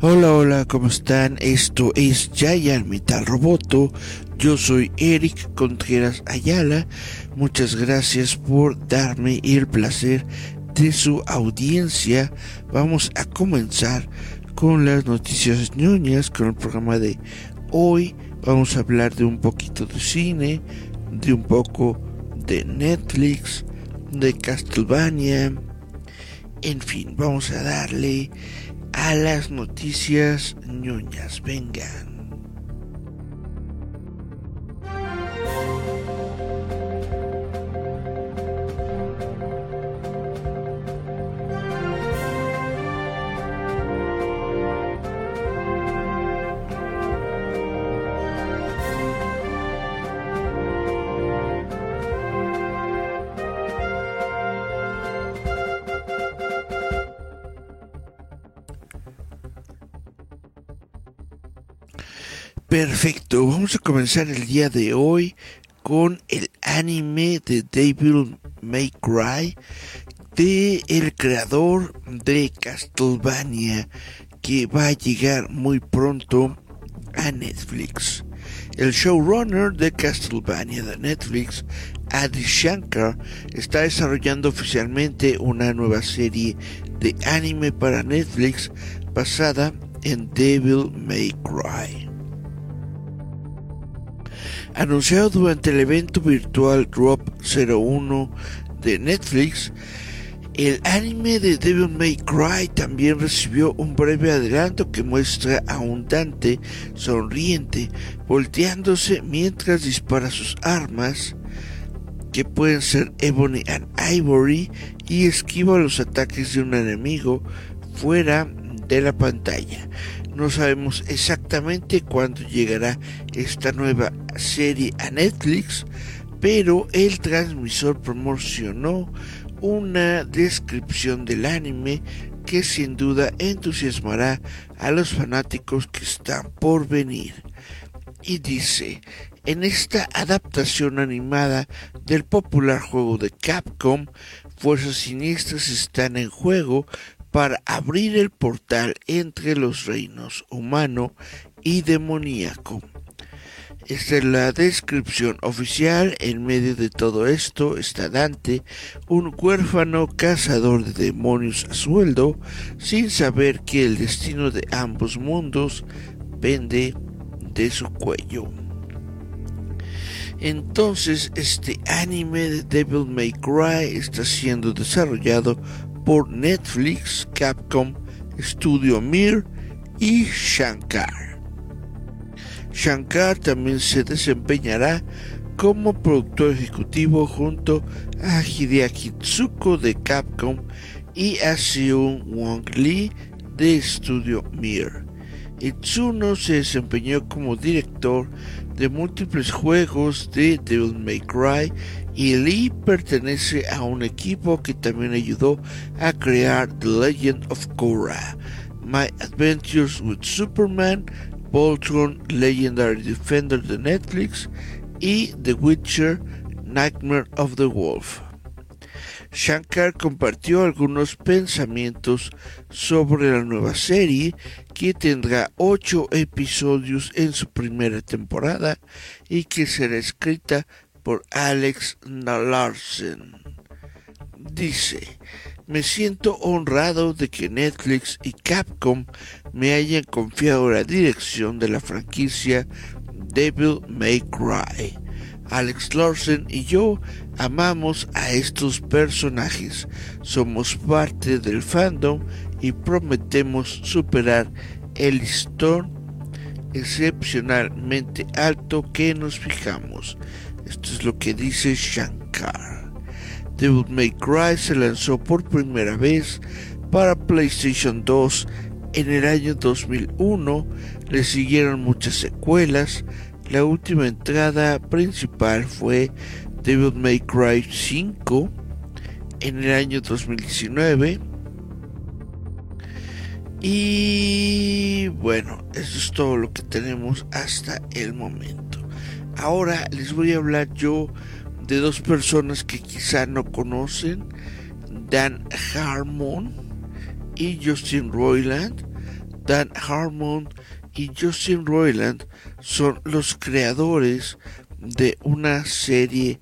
Hola, hola, ¿cómo están? Esto es Giant Metal Roboto. Yo soy Eric Contreras Ayala. Muchas gracias por darme el placer de su audiencia. Vamos a comenzar con las noticias ñoñas, con el programa de hoy. Vamos a hablar de un poquito de cine, de un poco de Netflix, de Castlevania. En fin, vamos a darle a las noticias ñoñas. Vengan. Perfecto, vamos a comenzar el día de hoy con el anime de Devil May Cry de el creador de Castlevania que va a llegar muy pronto a Netflix. El showrunner de Castlevania de Netflix, Adi Shankar, está desarrollando oficialmente una nueva serie de anime para Netflix basada en Devil May Cry. Anunciado durante el evento virtual Drop 01 de Netflix, el anime de Devil May Cry también recibió un breve adelanto que muestra a un Dante sonriente volteándose mientras dispara sus armas, que pueden ser Ebony and Ivory, y esquiva los ataques de un enemigo fuera de la pantalla. No sabemos exactamente cuándo llegará esta nueva serie a Netflix, pero el transmisor promocionó una descripción del anime que sin duda entusiasmará a los fanáticos que están por venir. Y dice, en esta adaptación animada del popular juego de Capcom, fuerzas siniestras están en juego para abrir el portal entre los reinos humano y demoníaco. Esta es la descripción oficial. En medio de todo esto está Dante, un huérfano cazador de demonios a sueldo, sin saber que el destino de ambos mundos pende de su cuello. Entonces, este anime de Devil May Cry está siendo desarrollado por Netflix, Capcom, Studio Mir y Shankar. Shankar también se desempeñará como productor ejecutivo junto a Hideaki Tsuko de Capcom y a Seung Wong Lee de Studio Mir. Itsuno se desempeñó como director de múltiples juegos de Devil May Cry y Lee pertenece a un equipo que también ayudó a crear The Legend of Korra, My Adventures with Superman, Voltron Legendary Defender de Netflix y The Witcher Nightmare of the Wolf. Shankar compartió algunos pensamientos sobre la nueva serie que tendrá ocho episodios en su primera temporada y que será escrita por Alex Larsen. Dice, me siento honrado de que Netflix y Capcom me hayan confiado la dirección de la franquicia Devil May Cry. Alex Larsen y yo amamos a estos personajes, somos parte del fandom y prometemos superar el listón excepcionalmente alto que nos fijamos. Esto es lo que dice Shankar. Devil May Cry se lanzó por primera vez para PlayStation 2 en el año 2001, le siguieron muchas secuelas, la última entrada principal fue Devil May Cry 5 en el año 2019. Y bueno, eso es todo lo que tenemos hasta el momento. Ahora les voy a hablar yo de dos personas que quizá no conocen, Dan Harmon y Justin Roiland. Dan Harmon y Justin Roiland son los creadores de una serie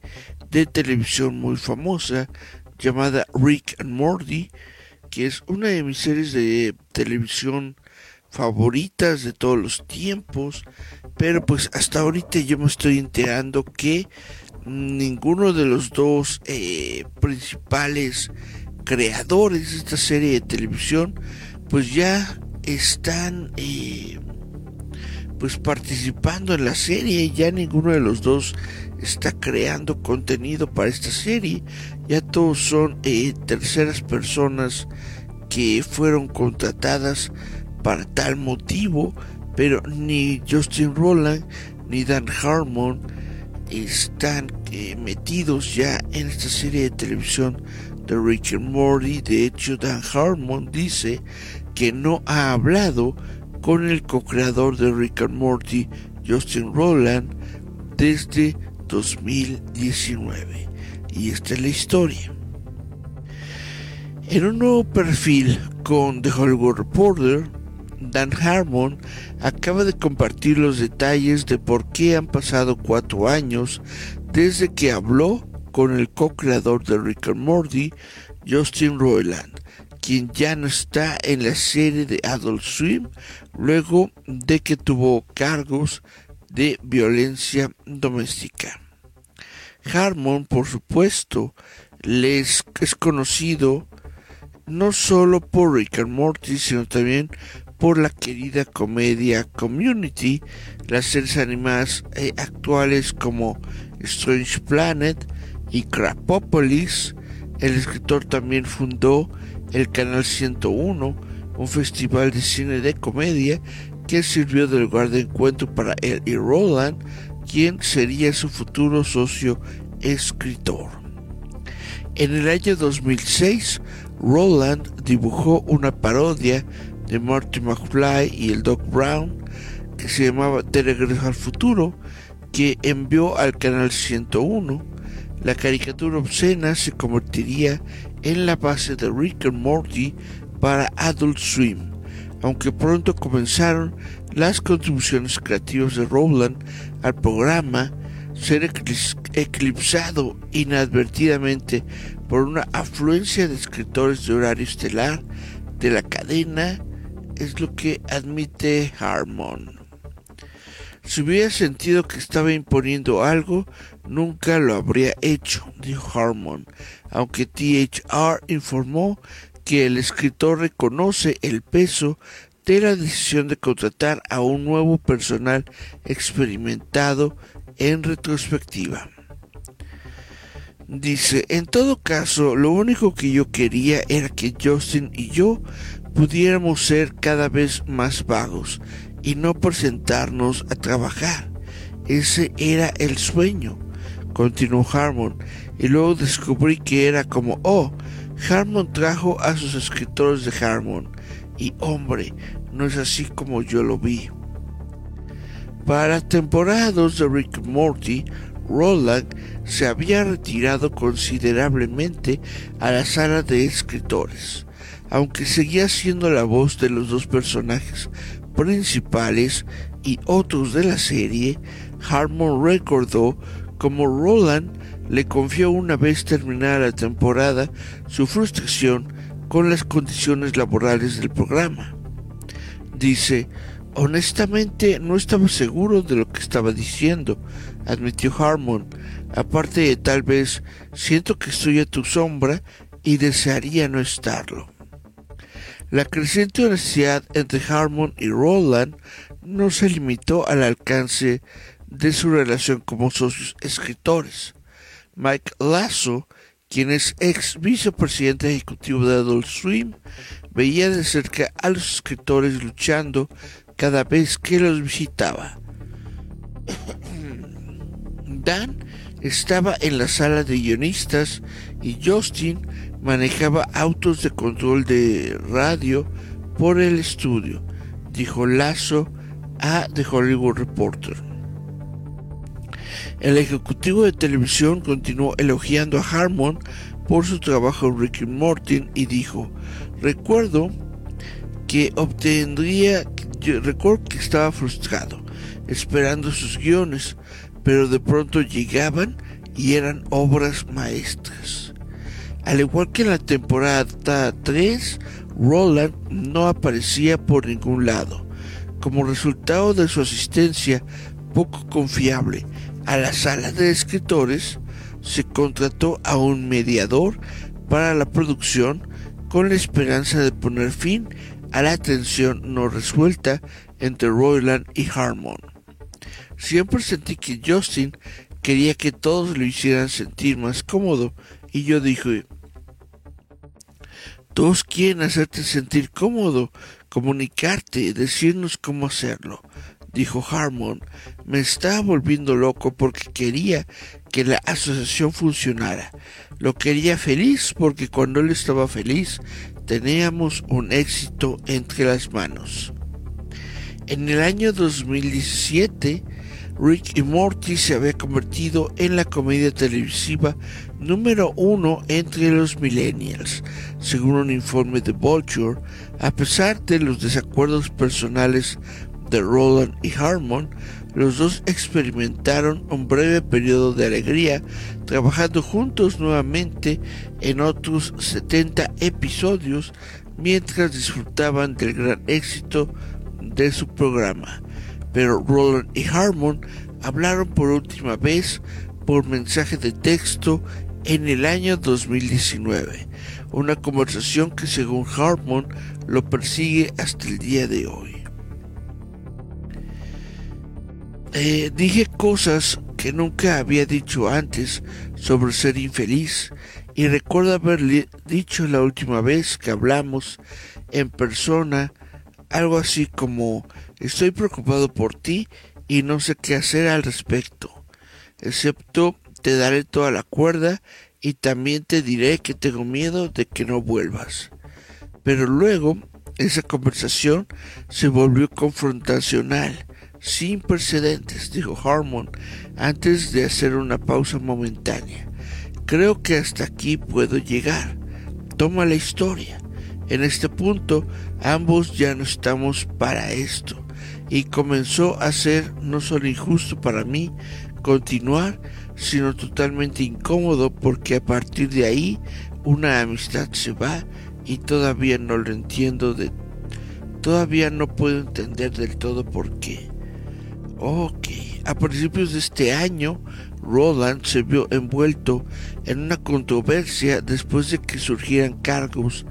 de televisión muy famosa llamada Rick and Morty, que es una de mis series de televisión favoritas de todos los tiempos, pero pues hasta ahorita yo me estoy enterando que ninguno de los dos eh, principales creadores de esta serie de televisión pues ya están eh, pues participando en la serie. Ya ninguno de los dos está creando contenido para esta serie. Ya todos son eh, terceras personas que fueron contratadas para tal motivo pero ni Justin Roland ni Dan Harmon están eh, metidos ya en esta serie de televisión de Rick and Morty. De hecho, Dan Harmon dice que no ha hablado con el co-creador de Rick and Morty, Justin Roland, desde 2019. Y esta es la historia. En un nuevo perfil con The Hollywood Reporter, Dan Harmon acaba de compartir los detalles de por qué han pasado cuatro años desde que habló con el co-creador de Rick and Morty, Justin Roiland, quien ya no está en la serie de Adult Swim luego de que tuvo cargos de violencia doméstica. Harmon, por supuesto, les es conocido no solo por Rick and Morty, sino también por la querida comedia Community, las series animadas eh, actuales como Strange Planet y Crapopolis. El escritor también fundó el Canal 101, un festival de cine de comedia que sirvió de lugar de encuentro para él y Roland, quien sería su futuro socio escritor. En el año 2006, Roland dibujó una parodia de Marty McFly y el Doc Brown, que se llamaba De Regreso al Futuro, que envió al canal 101. La caricatura obscena se convertiría en la base de Rick and Morty para Adult Swim, aunque pronto comenzaron las contribuciones creativas de Rowland al programa ser eclipsado inadvertidamente por una afluencia de escritores de horario estelar de la cadena es lo que admite Harmon. Si hubiera sentido que estaba imponiendo algo, nunca lo habría hecho, dijo Harmon, aunque THR informó que el escritor reconoce el peso de la decisión de contratar a un nuevo personal experimentado en retrospectiva. Dice, en todo caso, lo único que yo quería era que Justin y yo pudiéramos ser cada vez más vagos y no presentarnos a trabajar. Ese era el sueño, continuó Harmon, y luego descubrí que era como, oh, Harmon trajo a sus escritores de Harmon, y hombre, no es así como yo lo vi. Para temporadas de Rick Morty, Roland se había retirado considerablemente a la sala de escritores, aunque seguía siendo la voz de los dos personajes principales y otros de la serie, Harmon recordó como Roland le confió una vez terminada la temporada su frustración con las condiciones laborales del programa. Dice, honestamente no estaba seguro de lo que estaba diciendo, admitió Harmon. Aparte de tal vez siento que estoy a tu sombra y desearía no estarlo. La creciente honestidad entre Harmon y Roland no se limitó al alcance de su relación como socios escritores. Mike Lasso, quien es ex vicepresidente ejecutivo de Adult Swim, veía de cerca a los escritores luchando cada vez que los visitaba. Dan estaba en la sala de guionistas y Justin manejaba autos de control de radio por el estudio, dijo Lazo a The Hollywood Reporter. El ejecutivo de televisión continuó elogiando a Harmon por su trabajo en Ricky Morton y dijo, recuerdo que obtendría, recuerdo que estaba frustrado, esperando sus guiones, pero de pronto llegaban y eran obras maestras. Al igual que en la temporada 3, Roland no aparecía por ningún lado. Como resultado de su asistencia poco confiable a la sala de escritores, se contrató a un mediador para la producción con la esperanza de poner fin a la tensión no resuelta entre Roland y Harmon. Siempre sentí que Justin quería que todos lo hicieran sentir más cómodo y yo dije, todos quieren hacerte sentir cómodo, comunicarte, decirnos cómo hacerlo, dijo Harmon. Me estaba volviendo loco porque quería que la asociación funcionara. Lo quería feliz porque cuando él estaba feliz teníamos un éxito entre las manos. En el año 2017, Rick y Morty se había convertido en la comedia televisiva número uno entre los millennials, según un informe de Vulture, a pesar de los desacuerdos personales de Roland y Harmon, los dos experimentaron un breve periodo de alegría trabajando juntos nuevamente en otros 70 episodios mientras disfrutaban del gran éxito de su programa. Pero Roland y Harmon hablaron por última vez por mensaje de texto en el año 2019, una conversación que según Harmon lo persigue hasta el día de hoy. Eh, dije cosas que nunca había dicho antes sobre ser infeliz y recuerdo haberle dicho la última vez que hablamos en persona algo así como estoy preocupado por ti y no sé qué hacer al respecto, excepto te daré toda la cuerda y también te diré que tengo miedo de que no vuelvas. Pero luego esa conversación se volvió confrontacional, sin precedentes, dijo Harmon, antes de hacer una pausa momentánea. Creo que hasta aquí puedo llegar. Toma la historia. En este punto, ambos ya no estamos para esto. Y comenzó a ser no solo injusto para mí continuar, sino totalmente incómodo porque a partir de ahí una amistad se va y todavía no lo entiendo de... Todavía no puedo entender del todo por qué. Ok, a principios de este año, Roland se vio envuelto en una controversia después de que surgieran cargos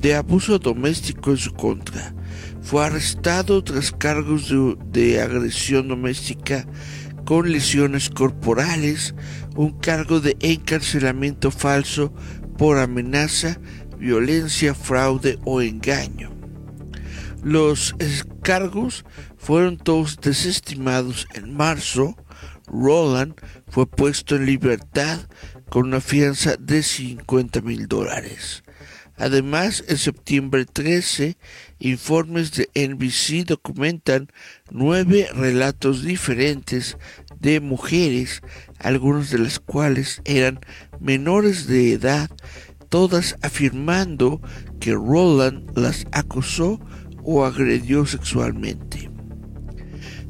de abuso doméstico en su contra. Fue arrestado tras cargos de, agresión doméstica con lesiones corporales, un cargo de encarcelamiento falso por amenaza, violencia, fraude o engaño. Los cargos fueron todos desestimados en marzo. Roland fue puesto en libertad con una fianza de 50 mil dólares. Además, en septiembre 13, informes de NBC documentan nueve relatos diferentes de mujeres, algunas de las cuales eran menores de edad, todas afirmando que Roland las acosó o agredió sexualmente.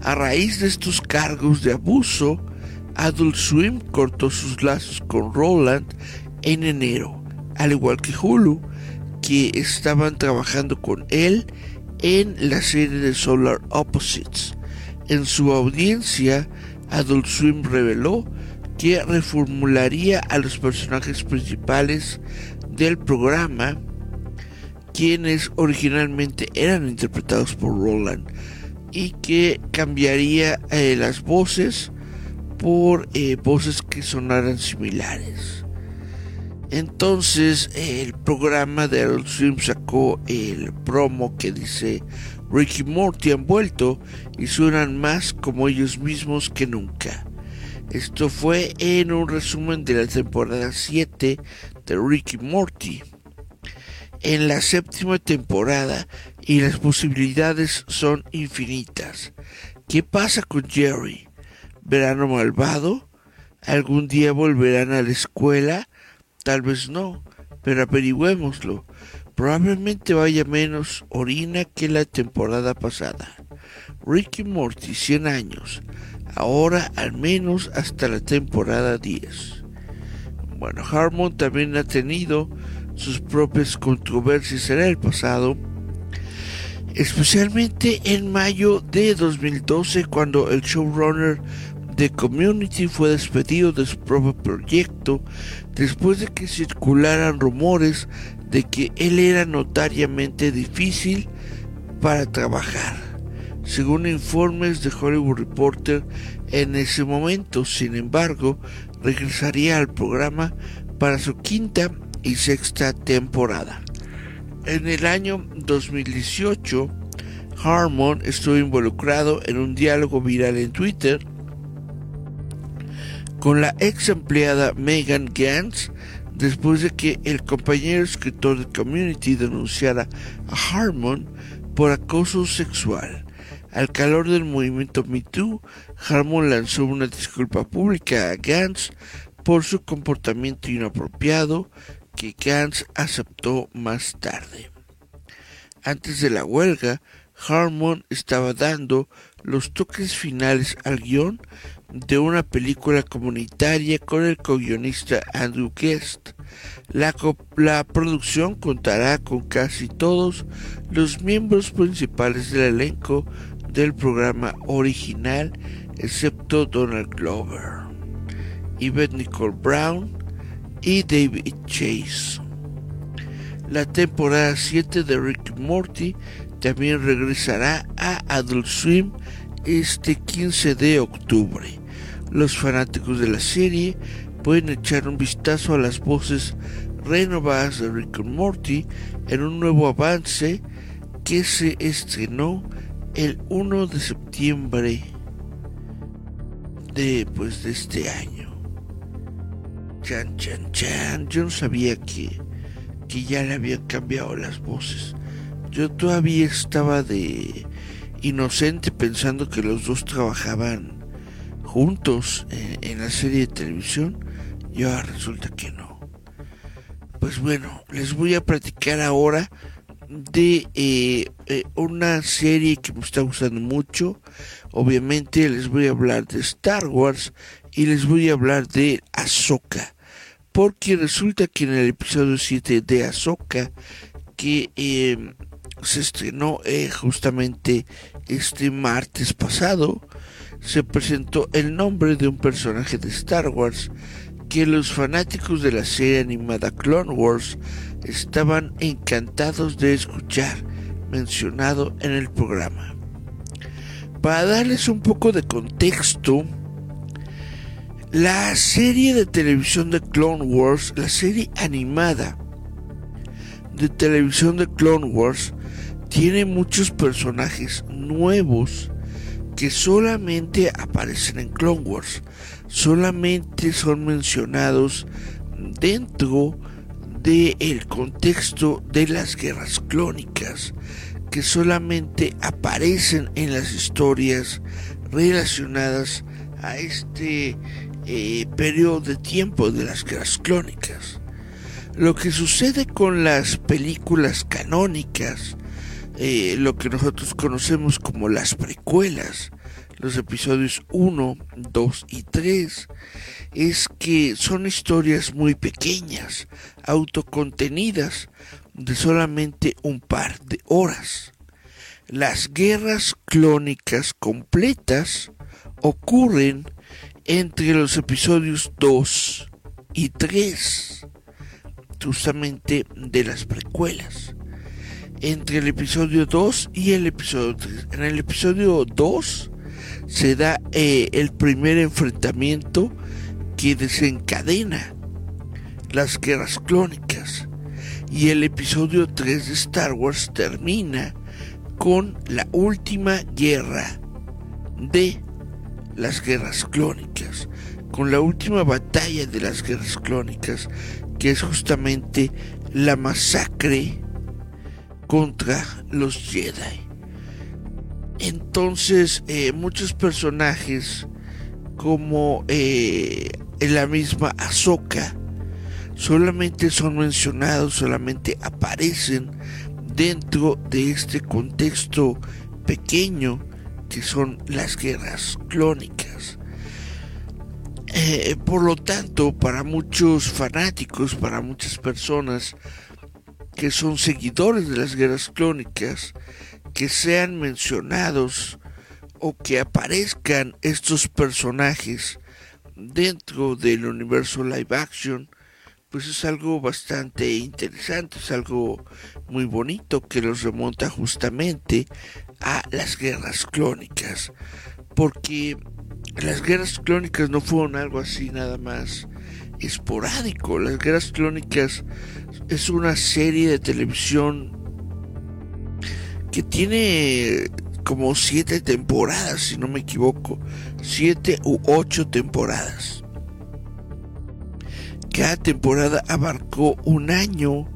A raíz de estos cargos de abuso, Adult Swim cortó sus lazos con Roland en enero, al igual que Hulu, que estaban trabajando con él en la serie de Solar Opposites. En su audiencia, Adult Swim reveló que reformularía a los personajes principales del programa, quienes originalmente eran interpretados por Roland, y que cambiaría eh, las voces por eh, voces que sonaran similares. Entonces el programa de Adult Swim sacó el promo que dice Ricky Morty han vuelto y suenan más como ellos mismos que nunca. Esto fue en un resumen de la temporada 7 de Ricky Morty. En la séptima temporada y las posibilidades son infinitas. ¿Qué pasa con Jerry? ¿Verano malvado? ¿Algún día volverán a la escuela? Tal vez no, pero averigüémoslo. Probablemente vaya menos orina que la temporada pasada. Ricky Morty 100 años, ahora al menos hasta la temporada 10. Bueno, Harmon también ha tenido sus propias controversias en el pasado, especialmente en mayo de 2012 cuando el showrunner The Community fue despedido de su propio proyecto después de que circularan rumores de que él era notariamente difícil para trabajar, según informes de Hollywood Reporter en ese momento. Sin embargo, regresaría al programa para su quinta y sexta temporada. En el año 2018, Harmon estuvo involucrado en un diálogo viral en Twitter con la ex empleada Megan Gantz después de que el compañero escritor de Community denunciara a Harmon por acoso sexual. Al calor del movimiento MeToo, Harmon lanzó una disculpa pública a Gantz por su comportamiento inapropiado que Gantz aceptó más tarde. Antes de la huelga, Harmon estaba dando los toques finales al guion de una película comunitaria con el co-guionista Andrew Guest. La, producción contará con casi todos los miembros principales del elenco del programa original, excepto Donald Glover, Yvette Nicole Brown y David Chase. La temporada 7 de Rick Morty también regresará a Adult Swim este 15 de octubre. Los fanáticos de la serie pueden echar un vistazo a las voces renovadas de Rick and Morty en un nuevo avance que se estrenó el 1 de septiembre de, pues, de este año. Chan, chan, chan. Yo no sabía que, que ya le habían cambiado las voces. Yo todavía estaba de inocente pensando que los dos trabajaban juntos eh, en, la serie de televisión y ahora resulta que no. Pues bueno, les voy a platicar ahora de eh, eh, una serie que me está gustando mucho. Obviamente les voy a hablar de Star Wars y les voy a hablar de Ahsoka. Porque resulta que en el episodio 7 de Ahsoka, que se estrenó justamente este martes pasado, se presentó el nombre de un personaje de Star Wars que los fanáticos de la serie animada Clone Wars estaban encantados de escuchar mencionado en el programa. Para darles un poco de contexto, la serie de televisión de Clone Wars, la serie animada de televisión de Clone Wars, tiene muchos personajes nuevos que solamente aparecen en Clone Wars, solamente son mencionados dentro del contexto de las guerras clónicas que solamente aparecen en las historias relacionadas a este eh, periodo de tiempo de las guerras clónicas. Lo que sucede con las películas canónicas, eh, lo que nosotros conocemos como las precuelas, los episodios 1, 2 y 3, es que son historias muy pequeñas, autocontenidas, de solamente un par de horas. Las guerras clónicas completas ocurren entre los episodios 2 y 3, justamente de las precuelas. Entre el episodio 2 y el episodio 3. En el episodio 2 se da eh, el primer enfrentamiento que desencadena las guerras clónicas. Y el episodio 3 de Star Wars termina con la última guerra de las guerras clónicas, con la última batalla de las guerras clónicas, que es justamente la masacre contra los Jedi. Entonces, eh, muchos personajes, como eh, en la misma Ahsoka, solamente son mencionados, solamente aparecen dentro de este contexto pequeño que son las guerras clónicas. Eh, por lo tanto, para muchos fanáticos, para muchas personas que son seguidores de las guerras clónicas, que sean mencionados o que aparezcan estos personajes dentro del universo live action, pues es algo bastante interesante, es algo muy bonito que los remonta justamente a las guerras clónicas, porque las guerras clónicas no fueron algo así nada más esporádico. Las guerras clónicas es una serie de televisión que tiene como siete temporadas, si no me equivoco, siete u ocho temporadas. Cada temporada abarcó un año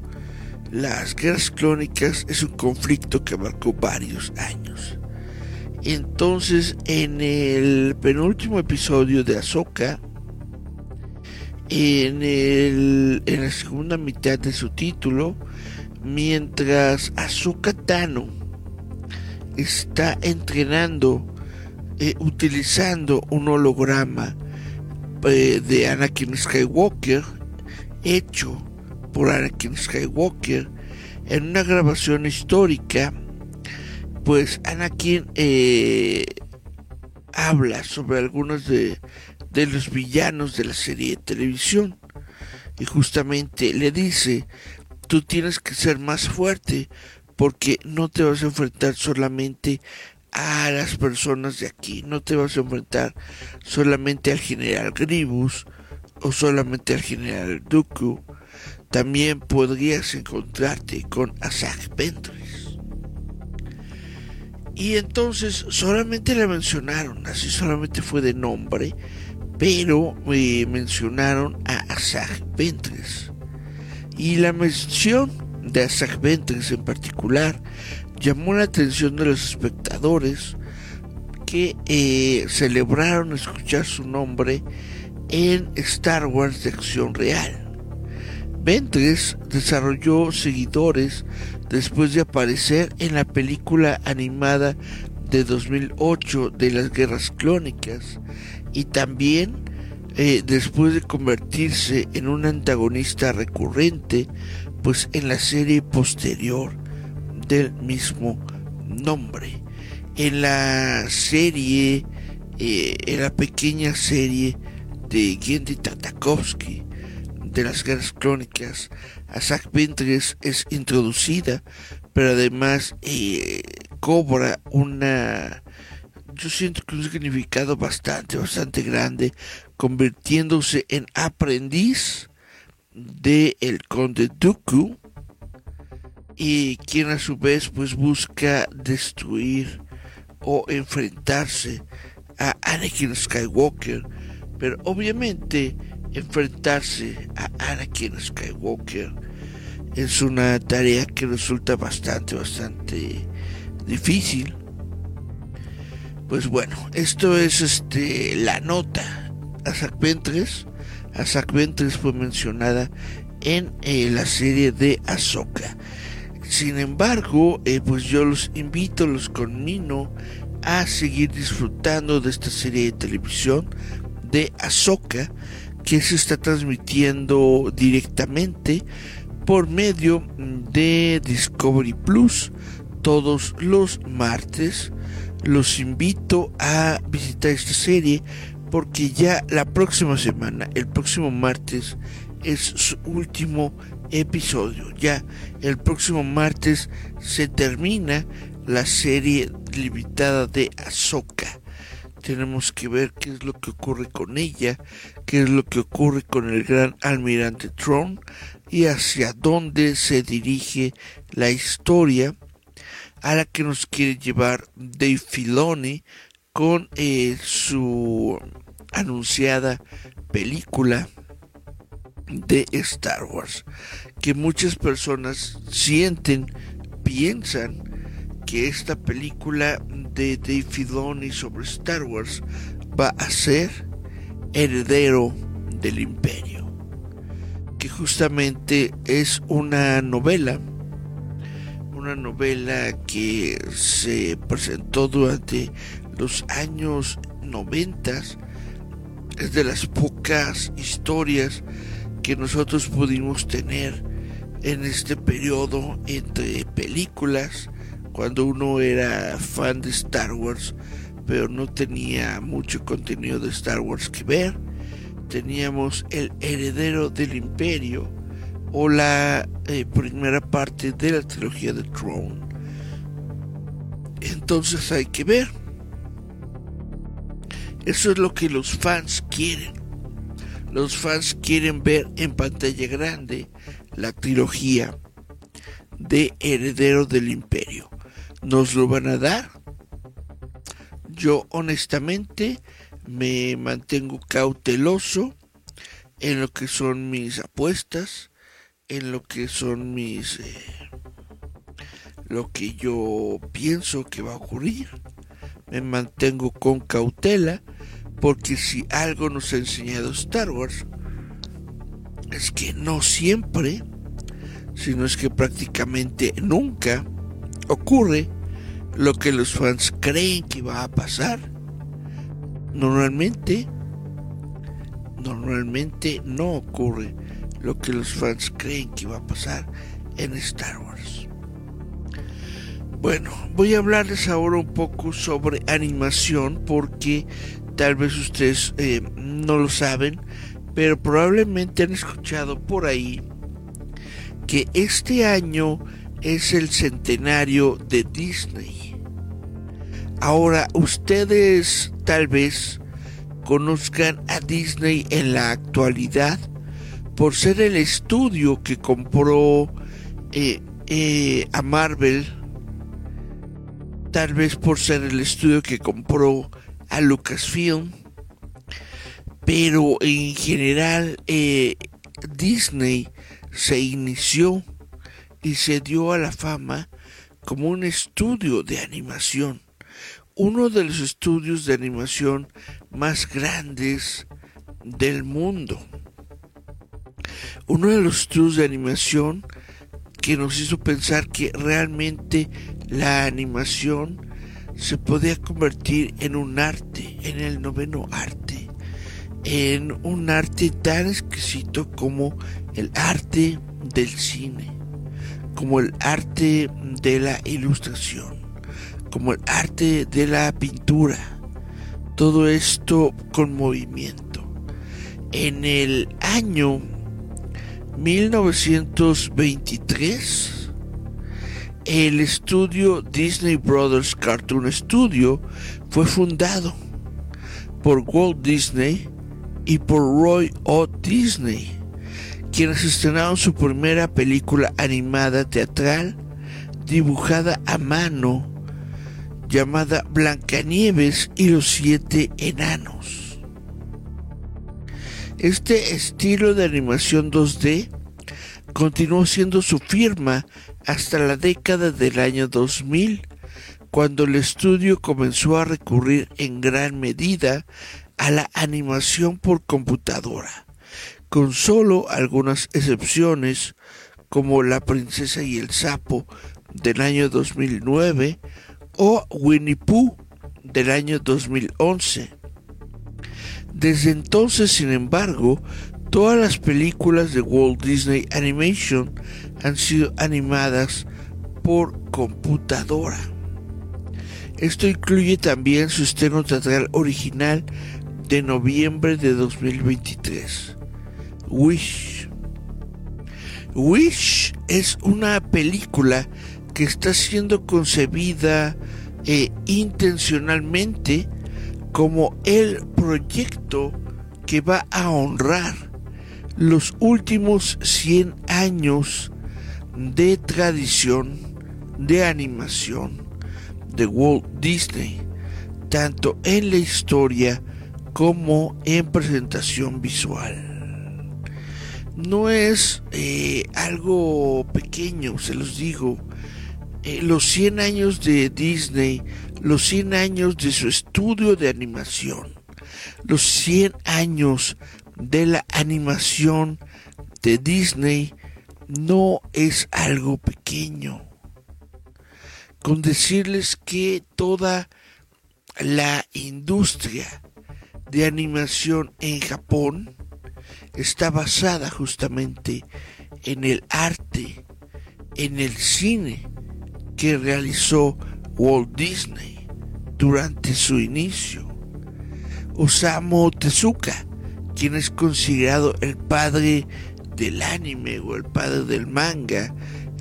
las guerras clónicas es un conflicto que abarcó varios años. Entonces, en el penúltimo episodio de Ahsoka, en, el, en la segunda mitad de su título, mientras Ahsoka Tano está entrenando, eh, utilizando un holograma eh, de Anakin Skywalker, hecho por Anakin Skywalker en una grabación histórica, pues Anakin eh, habla sobre algunos de, de los villanos de la serie de televisión y justamente le dice, tú tienes que ser más fuerte porque no te vas a enfrentar solamente a las personas de aquí, no te vas a enfrentar solamente al general Gribus o solamente al general Dooku, también podrías encontrarte con Asajj Ventress. Y entonces solamente la mencionaron, así solamente fue de nombre, pero me mencionaron a Asajj Ventress. Y la mención de Asajj Ventress en particular llamó la atención de los espectadores que eh, celebraron escuchar su nombre en Star Wars de acción real. Ventress desarrolló seguidores después de aparecer en la película animada de 2008 de las guerras clónicas y también eh, después de convertirse en un antagonista recurrente pues en la serie posterior del mismo nombre. En la serie eh, en la pequeña serie de Gendy Tartakovsky de las guerras clónicas, Asajj Ventress es introducida, pero además eh, cobra una, yo siento que un significado bastante, bastante grande, convirtiéndose en aprendiz de el conde Dooku y quien a su vez pues busca destruir o enfrentarse a Anakin Skywalker, pero obviamente enfrentarse a Anakin Skywalker es una tarea que resulta bastante, bastante difícil. Pues bueno, esto es este la nota. Azak Ventres. Azak Ventres fue mencionada en eh, la serie de Ahsoka. Sin embargo, eh, pues yo los invito, los conmino a seguir disfrutando de esta serie de televisión de Ahsoka que se está transmitiendo directamente por medio de Discovery Plus todos los martes. Los invito a visitar esta serie porque ya la próxima semana, el próximo martes, es su último episodio. Ya el próximo martes se termina la serie limitada de Ahsoka. Tenemos que ver qué es lo que ocurre con ella, qué es lo que ocurre con el gran almirante Tron y hacia dónde se dirige la historia a la que nos quiere llevar Dave Filoni con eh, su anunciada película de Star Wars que muchas personas sienten piensan que esta película de Dave Filoni sobre Star Wars va a ser heredero del imperio que justamente es una novela una novela que se presentó durante los años 90 es de las pocas historias que nosotros pudimos tener en este periodo entre películas cuando uno era fan de Star Wars pero no tenía mucho contenido de Star Wars que ver. Teníamos el heredero del imperio o la eh, primera parte de la trilogía de Throne entonces hay que ver eso es lo que los fans quieren. Los fans quieren ver en pantalla grande la trilogía de Heredero del Imperio. ¿Nos lo van a dar? Yo honestamente me mantengo cauteloso en lo que son mis apuestas, en lo que son mis... Eh, lo que yo pienso que va a ocurrir. Me mantengo con cautela porque si algo nos ha enseñado Star Wars, es que no siempre, sino es que prácticamente nunca ocurre lo que los fans creen que va a pasar. Normalmente, normalmente no ocurre lo que los fans creen que va a pasar en Star Wars. Bueno, voy a hablarles ahora un poco sobre animación porque tal vez ustedes eh, no lo saben, pero probablemente han escuchado por ahí que este año es el centenario de Disney. Ahora, ustedes tal vez conozcan a Disney en la actualidad por ser el estudio que compró eh, eh, a Marvel, tal vez por ser el estudio que compró a Lucasfilm, pero en general eh, Disney se inició y se dio a la fama como un estudio de animación, uno de los estudios de animación más grandes del mundo. Uno de los estudios de animación que nos hizo pensar que realmente la animación se podía convertir en un arte, en el noveno arte, en un arte tan exquisito como el arte del cine, como el arte de la ilustración, como el arte de la pintura, todo esto con movimiento. En el año 1923, el estudio Disney Brothers Cartoon Studio fue fundado por Walt Disney y por Roy O. Disney, quienes estrenaron su primera película animada teatral dibujada a mano llamada Blancanieves y los siete enanos. Este estilo de animación 2D continuó siendo su firma hasta la década del año 2000, cuando el estudio comenzó a recurrir en gran medida a la animación por computadora, con solo algunas excepciones como La princesa y el sapo del año 2009 o Winnie Pooh del año 2011. Desde entonces, sin embargo, todas las películas de Walt Disney Animation han sido animadas por computadora. Esto incluye también su estreno teatral original de noviembre de 2023, Wish. Wish es una película que está siendo concebida eh, intencionalmente como el proyecto que va a honrar los últimos 100 años de tradición de animación de Walt Disney, tanto en la historia como en presentación visual. No es eh, algo pequeño, se los digo. Eh, los 100 años de Disney, los 100 años de su estudio de animación, los 100 años de la animación de Disney no es algo pequeño. Con decirles que toda la industria de animación en Japón está basada justamente en el arte, en el cine, que realizó Walt Disney durante su inicio. Osamu Tezuka, quien es considerado el padre del anime o el padre del manga,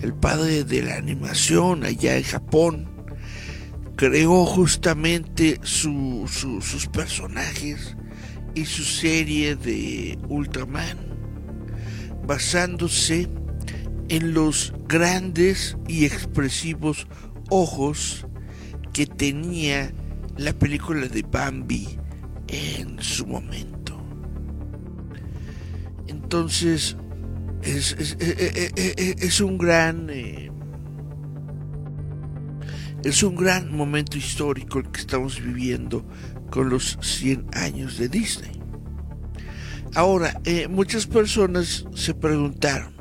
el padre de la animación allá en Japón, creó justamente sus personajes y su serie de Ultraman, basándose en los grandes y expresivos ojos que tenía la película de Bambi en su momento. Entonces, es, eh, eh, eh, un gran... es un gran momento histórico el que estamos viviendo con los 100 años de Disney. Ahora, muchas personas se preguntaron,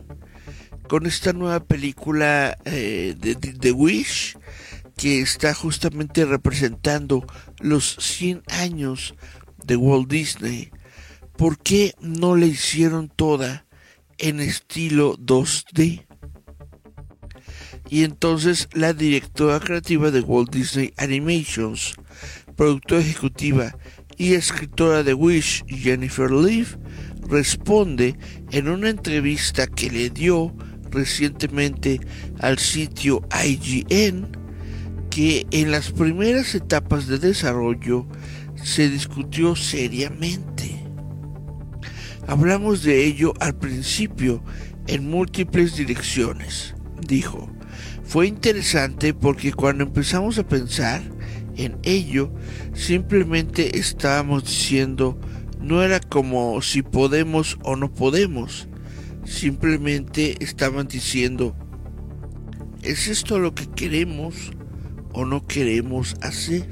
con esta nueva película eh, de, The Wish que está justamente representando los 100 años de Walt Disney. ¿Por qué no la hicieron toda en estilo 2D? Y entonces la directora creativa de Walt Disney Animations, productora ejecutiva y escritora de Wish, Jennifer Leaf, responde en una entrevista que le dio recientemente al sitio IGN que en las primeras etapas de desarrollo se discutió seriamente. Hablamos de ello al principio en múltiples direcciones, dijo. Fue interesante porque cuando empezamos a pensar en ello, simplemente estábamos diciendo, no era como si podemos o no podemos, simplemente estaban diciendo, ¿es esto lo que queremos o no queremos hacer?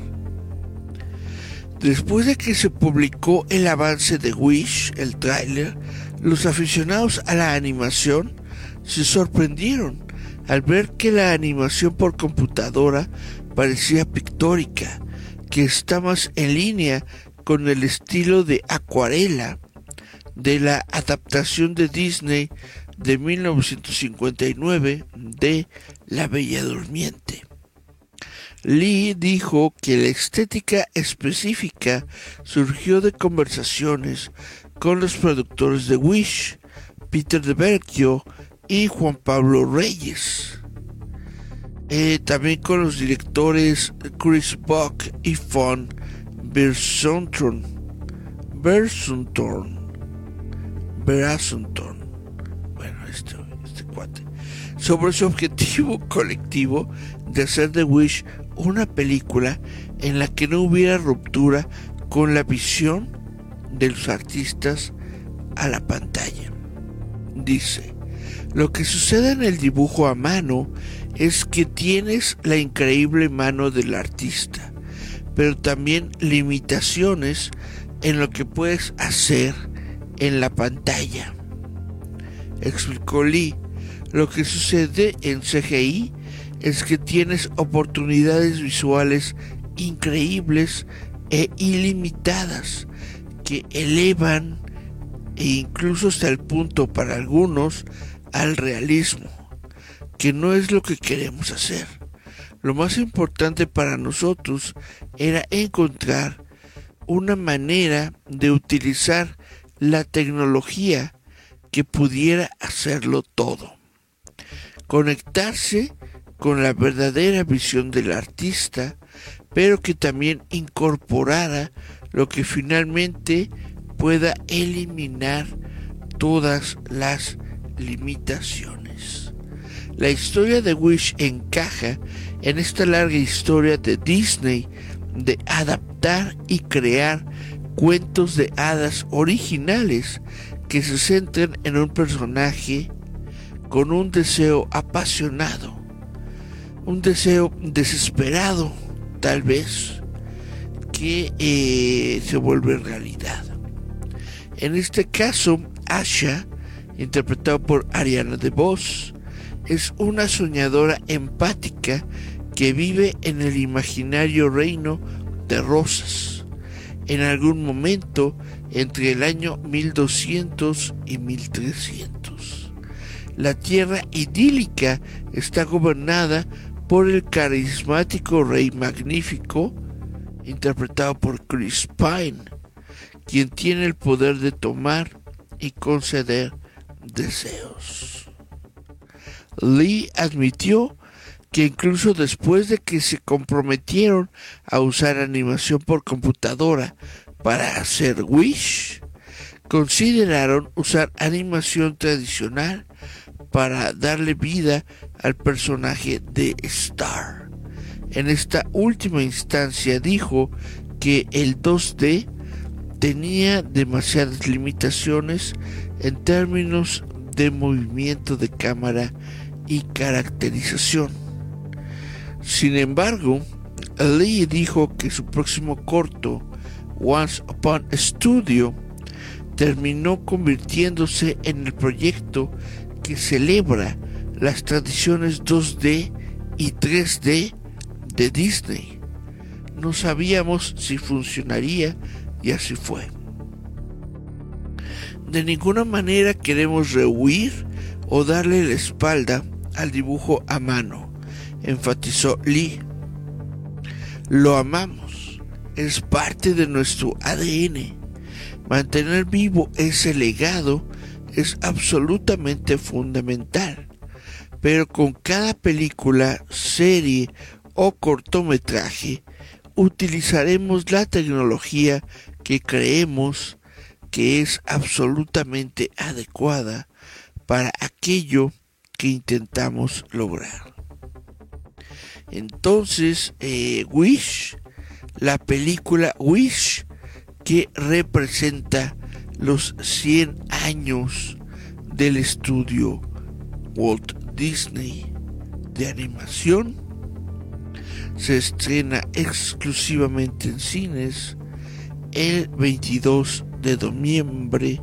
Después de que se publicó el avance de Wish, el tráiler, los aficionados a la animación se sorprendieron al ver que la animación por computadora parecía pictórica, que está más en línea con el estilo de acuarela de la adaptación de Disney de 1959 de La Bella Durmiente. Lee dijo que la estética específica surgió de conversaciones con los productores de Wish, Peter de Berkio y Juan Pablo Reyes. Eh, también con los directores Chris Buck y Von Bersuntorn. Bersuntorn Brasunton, bueno, este, este cuate, sobre su objetivo colectivo de hacer de Wish una película en la que no hubiera ruptura con la visión de los artistas a la pantalla. Dice, Lo que sucede en el dibujo a mano es que tienes la increíble mano del artista, pero también limitaciones en lo que puedes hacer en la pantalla. Explicó Lee, lo que sucede en CGI es que tienes oportunidades visuales increíbles e ilimitadas que elevan e incluso hasta el punto para algunos al realismo, que no es lo que queremos hacer. Lo más importante para nosotros era encontrar una manera de utilizar la tecnología que pudiera hacerlo todo. Conectarse con la verdadera visión del artista, pero que también incorporara lo que finalmente pueda eliminar todas las limitaciones. La historia de Wish encaja en esta larga historia de Disney de adaptar y crear cuentos de hadas originales que se centren en un personaje con un deseo apasionado, un deseo desesperado tal vez, que eh, se vuelve realidad. En este caso, Asha interpretado por Ariana DeVos, es una soñadora empática que vive en el imaginario reino de Rosas, en algún momento entre el año 1200 y 1300. La tierra idílica está gobernada por el carismático rey magnífico, interpretado por Chris Pine, quien tiene el poder de tomar y conceder deseos. Lee admitió que incluso después de que se comprometieron a usar animación por computadora para hacer Wish, consideraron usar animación tradicional para darle vida al personaje de Star. En esta última instancia dijo que el 2D tenía demasiadas limitaciones en términos de movimiento de cámara y caracterización. Sin embargo, Lee dijo que su próximo corto, Once Upon Studio, terminó convirtiéndose en el proyecto que celebra las tradiciones 2D y 3D de Disney. No sabíamos si funcionaría y así fue. De ninguna manera queremos rehuir o darle la espalda al dibujo a mano, enfatizó Lee. Lo amamos, es parte de nuestro ADN. Mantener vivo ese legado es absolutamente fundamental. Pero con cada película, serie o cortometraje, utilizaremos la tecnología que creemos que es absolutamente adecuada para aquello que intentamos lograr. Entonces, eh, Wish, la película Wish, que representa los 100 años del estudio Walt Disney de animación, se estrena exclusivamente en cines el 22 de noviembre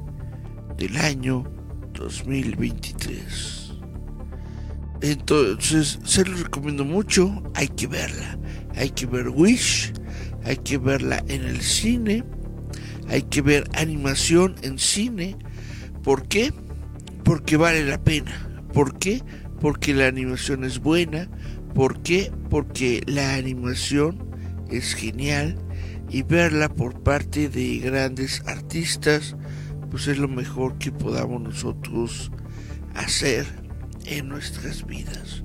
del año 2023. Entonces, se lo recomiendo mucho, hay que verla. Hay que ver Wish, hay que verla en el cine, hay que ver animación en cine. ¿Por qué? Porque vale la pena. ¿Por qué? Porque la animación es buena. ¿Por qué? Porque la animación es genial y verla por parte de grandes artistas pues es lo mejor que podamos nosotros hacer en nuestras vidas.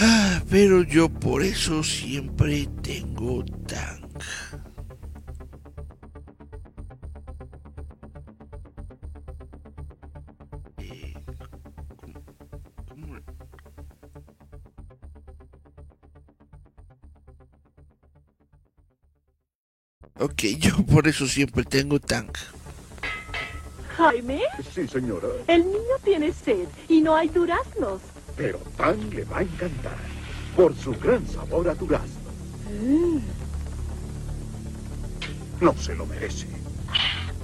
Ah, pero yo por eso siempre tengo tan Ok, yo por eso siempre tengo tank. Jaime. Sí, señora. El niño tiene sed y no hay duraznos. Pero Tan le va a encantar por su gran sabor a durazno. Mm. No se lo merece.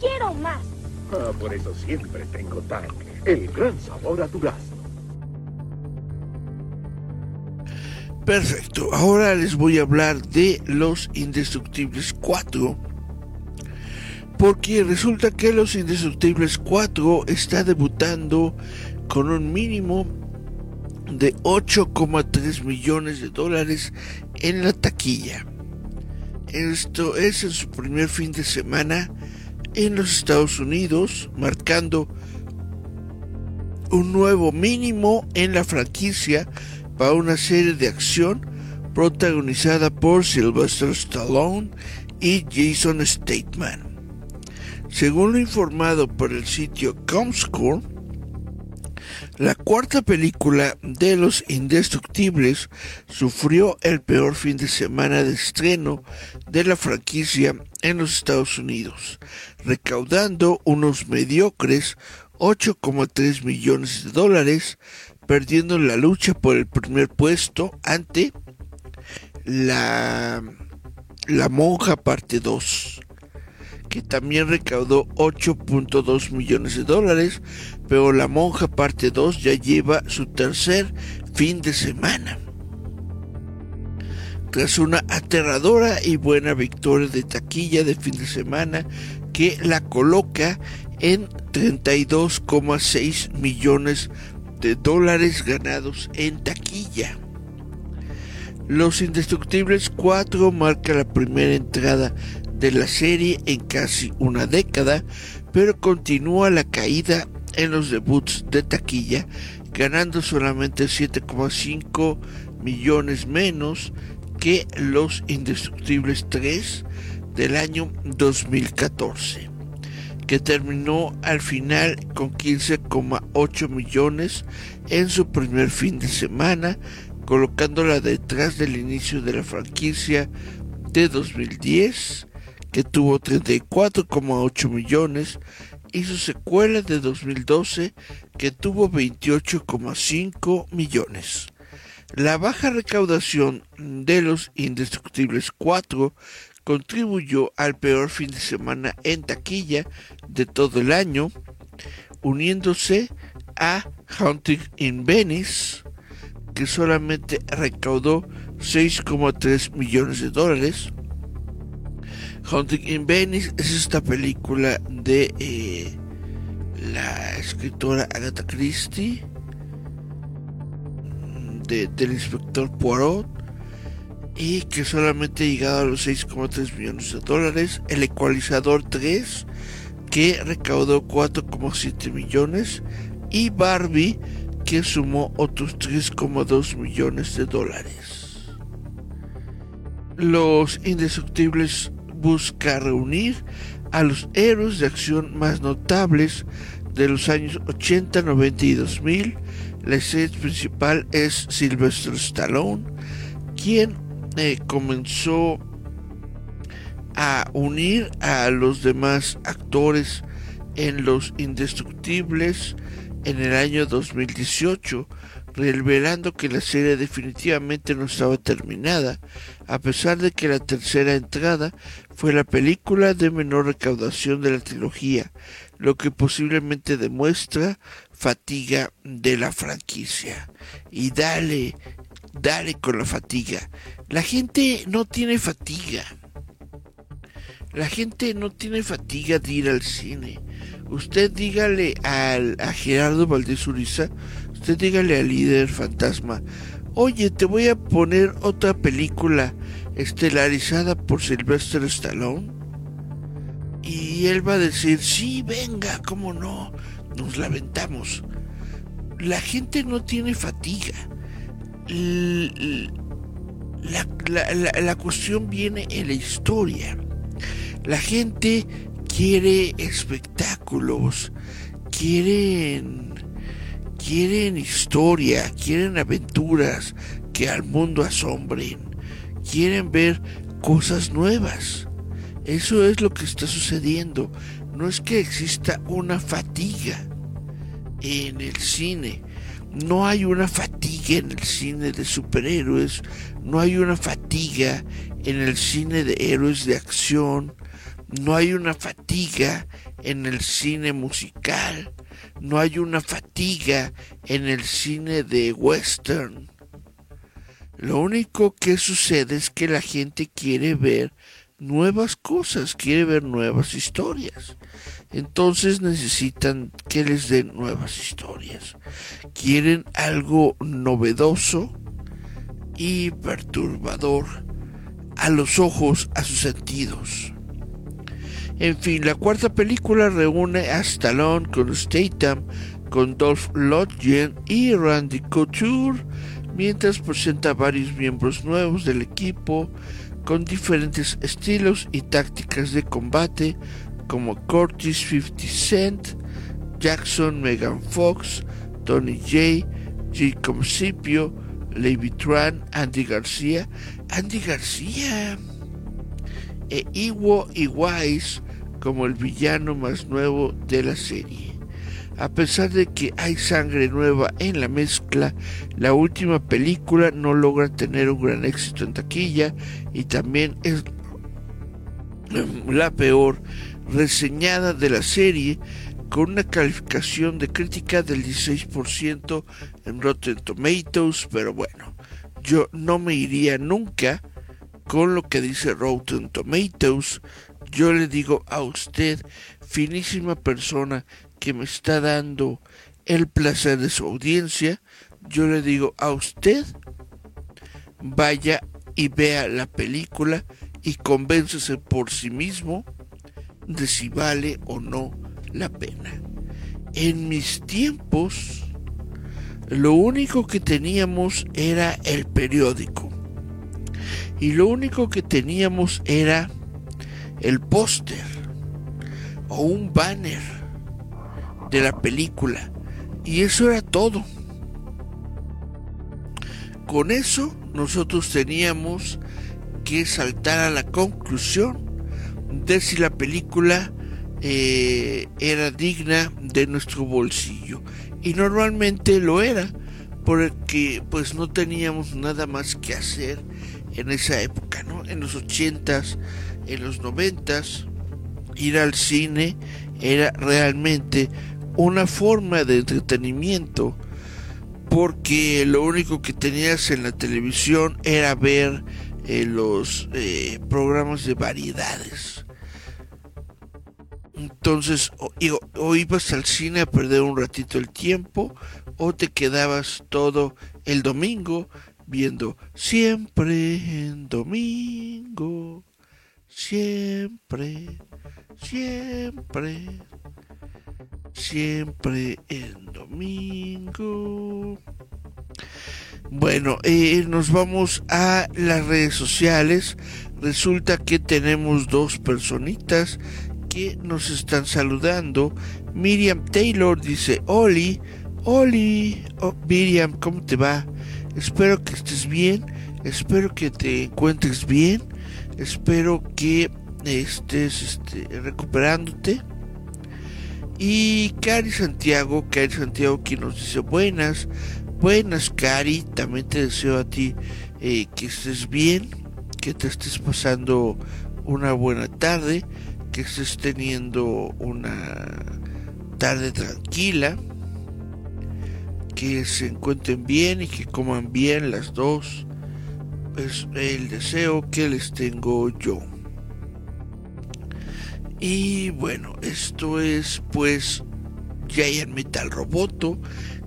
Quiero más. Ah, por eso siempre tengo Tan, el gran sabor a durazno. Perfecto, ahora les voy a hablar de Los Indestructibles 4. Porque resulta que Los Indestructibles 4 está debutando con un mínimo de 8,3 millones de dólares en la taquilla. Esto es en su primer fin de semana en los Estados Unidos, marcando un nuevo mínimo en la franquicia para una serie de acción protagonizada por Sylvester Stallone y Jason Statham. Según lo informado por el sitio Comscore, la cuarta película de Los Indestructibles sufrió el peor fin de semana de estreno de la franquicia en los Estados Unidos, recaudando unos mediocres 8,3 millones de dólares, perdiendo la lucha por el primer puesto ante la, la Monja parte 2 que también recaudó 8.2 millones de dólares, pero La Monja parte 2 ya lleva su tercer fin de semana. Tras una aterradora y buena victoria de taquilla de fin de semana que la coloca en 32,6 millones de dólares ganados en taquilla. Los Indestructibles 4 marca la primera entrada de la serie en casi una década, pero continúa la caída en los debuts de taquilla, ganando solamente 7,5 millones menos que Los Indestructibles 3 del año 2014, que terminó al final con 15,8 millones en su primer fin de semana, colocándola detrás del inicio de la franquicia de 2010 que tuvo 34,8 millones, y su secuela de 2012, que tuvo 28,5 millones. La baja recaudación de los Indestructibles 4 contribuyó al peor fin de semana en taquilla de todo el año, uniéndose a Hunting in Venice, que solamente recaudó 6,3 millones de dólares, Hunting in Venice es esta película de eh, la escritora Agatha Christie, del inspector Poirot, y que solamente ha llegado a los 6,3 millones de dólares. El ecualizador 3, que recaudó 4,7 millones. Y Barbie, que sumó otros 3,2 millones de dólares. Los indestructibles busca reunir a los héroes de acción más notables de los años 80, 90 y 2000. La serie principal es Sylvester Stallone, quien comenzó a unir a los demás actores en Los Indestructibles en el año 2018 revelando que la serie definitivamente no estaba terminada, a pesar de que la tercera entrada fue la película de menor recaudación de la trilogía, lo que posiblemente demuestra fatiga de la franquicia. Y dale, dale con la fatiga. La gente no tiene fatiga. La gente no tiene fatiga de ir al cine. Usted dígale al, a Gerardo Valdés Uriza usted dígale al líder fantasma, oye, te voy a poner otra película estelarizada por Sylvester Stallone. Y él va a decir, sí, venga, cómo no, nos la aventamos. La gente no tiene fatiga. La, la, la cuestión viene en la historia. La gente quiere espectáculos, quieren quieren historia, quieren aventuras que al mundo asombren, quieren ver cosas nuevas. Eso es lo que está sucediendo. no es que exista una fatiga en el cine. No hay una fatiga en el cine de superhéroes, no hay una fatiga en el cine de héroes de acción, no hay una fatiga en el cine musical, no hay una fatiga en el cine de western. Lo único que sucede es que la gente quiere ver nuevas cosas, quiere ver nuevas historias. Entonces necesitan que les den nuevas historias. Quieren algo novedoso y perturbador a los ojos, a sus sentidos. En fin, la cuarta película reúne a Stallone con Statham, con Dolph Lundgren y Randy Couture, mientras presenta varios miembros nuevos del equipo con diferentes estilos y tácticas de combate como Curtis 50 Cent, Jackson Megan Fox, Tony J, Jacob Scipio, Levi Tran, Andy García, Andy García e Iwo Iwais como el villano más nuevo de la serie. A pesar de que hay sangre nueva en la mezcla, la última película no logra tener un gran éxito en taquilla y también es la peor reseñada de la serie con una calificación de crítica del 16% en Rotten Tomatoes, pero bueno, yo no me iría nunca con lo que dice Rotten Tomatoes. Yo le digo a usted, finísima persona que me está dando el placer de su audiencia, yo le digo a usted, vaya y vea la película y convéncese por sí mismo de si vale o no la pena. En mis tiempos, lo único que teníamos era el periódico. Y lo único que teníamos era el póster o un banner de la película. Y eso era todo. Con eso nosotros teníamos que saltar a la conclusión de si la película eh, era digna de nuestro bolsillo. Y normalmente lo era, porque pues no teníamos nada más que hacer en esa época, ¿no? En los ochentas, en los noventas, ir al cine era realmente una forma de entretenimiento porque lo único que tenías en la televisión era ver eh, los eh, programas de variedades entonces, o, ibas al cine a perder un ratito el tiempo, o te quedabas todo el domingo viendo siempre en domingo, siempre, siempre, siempre en domingo. Bueno, eh, nos vamos a las redes sociales. Resulta que tenemos dos personitas nos están saludando. Miriam Taylor dice, Oli, Oli, oh, Miriam, ¿cómo te va? Espero que estés bien, espero que te encuentres bien, espero que estés este, recuperándote. Y Cari Santiago, Cari Santiago que nos dice buenas, buenas Cari, también te deseo a ti eh, que estés bien, que te estés pasando una buena tarde que estés teniendo una tarde tranquila, que se encuentren bien y que coman bien las dos. Es el deseo que les tengo yo. Y bueno, esto es pues Giant Metal Roboto.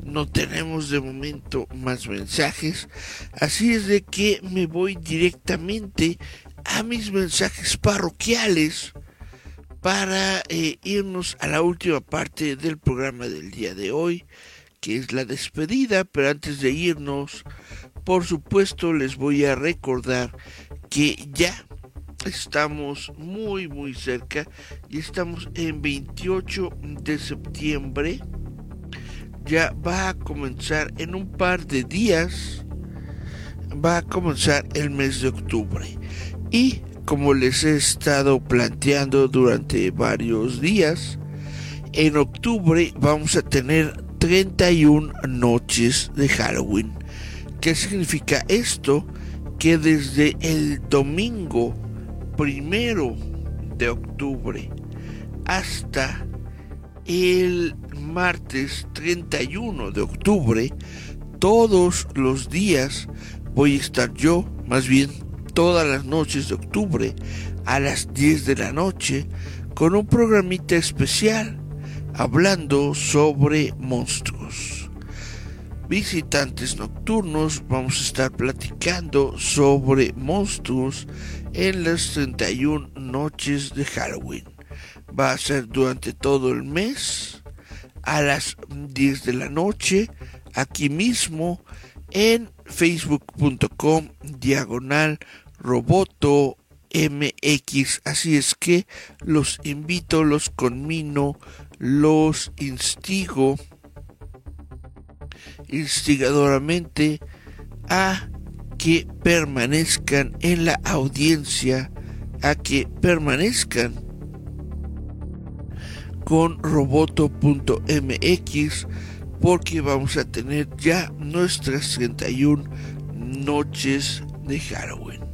No tenemos de momento más mensajes. Así es de que me voy directamente a mis mensajes parroquiales para eh, irnos a la última parte del programa del día de hoy, que es la despedida, pero antes de irnos, por supuesto les voy a recordar que ya estamos muy muy cerca y estamos en 28 de septiembre. Ya va a comenzar en un par de días, va a comenzar el mes de octubre. Y como les he estado planteando durante varios días, en octubre vamos a tener 31 noches de Halloween. ¿Qué significa esto? Que desde el domingo primero de octubre hasta el martes 31 de octubre, todos los días voy a estar yo, más bien todas las noches de octubre, a las 10 de la noche, con un programita especial hablando sobre monstruos. Visitantes nocturnos, vamos a estar platicando sobre monstruos en las 31 noches de Halloween. Va a ser durante todo el mes a las 10 de la noche aquí mismo en facebook.com diagonal roboto mx así es que los invito los conmino los instigo instigadoramente a que permanezcan en la audiencia, a que permanezcan con roboto.mx porque vamos a tener ya nuestras 31 noches de Halloween.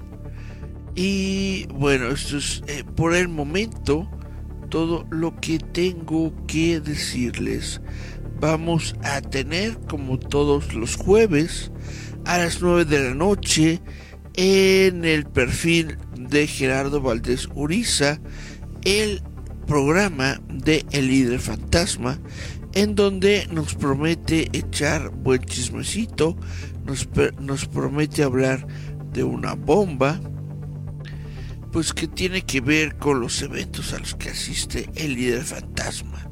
Y bueno, esto es eh, por el momento todo lo que tengo que decirles. Vamos a tener, como todos los jueves, a las 9 de la noche, en el perfil de Gerardo Valdés Uriza, el programa de El líder fantasma, en donde nos promete echar buen chismecito, nos, nos promete hablar de una bomba, pues que tiene que ver con los eventos a los que asiste el líder fantasma.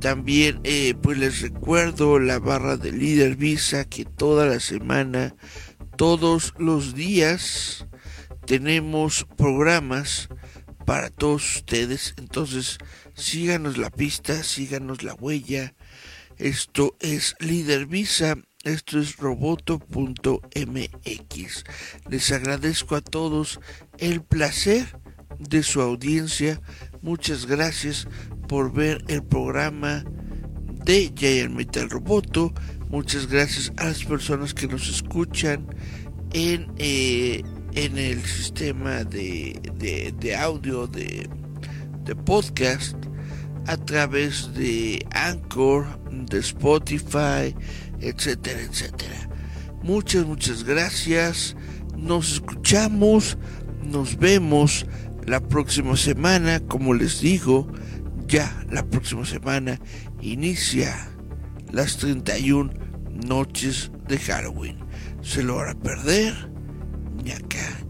También eh, pues les recuerdo la barra de líder Visa que toda la semana, todos los días tenemos programas para todos ustedes. Entonces síganos la pista, síganos la huella. Esto es líder Visa esto es roboto.mx. Les agradezco a todos el placer de su audiencia. Muchas gracias por ver el programa de Giant Metal Roboto. Muchas gracias a las personas que nos escuchan en, eh, en el sistema de, de, audio de, de podcast a través de Anchor, de Spotify, etcétera, etcétera. Muchas, muchas gracias. Nos escuchamos, nos vemos la próxima semana, como les digo, ya la próxima semana inicia las 31 noches de Halloween. Se lo van a perder, ñaca,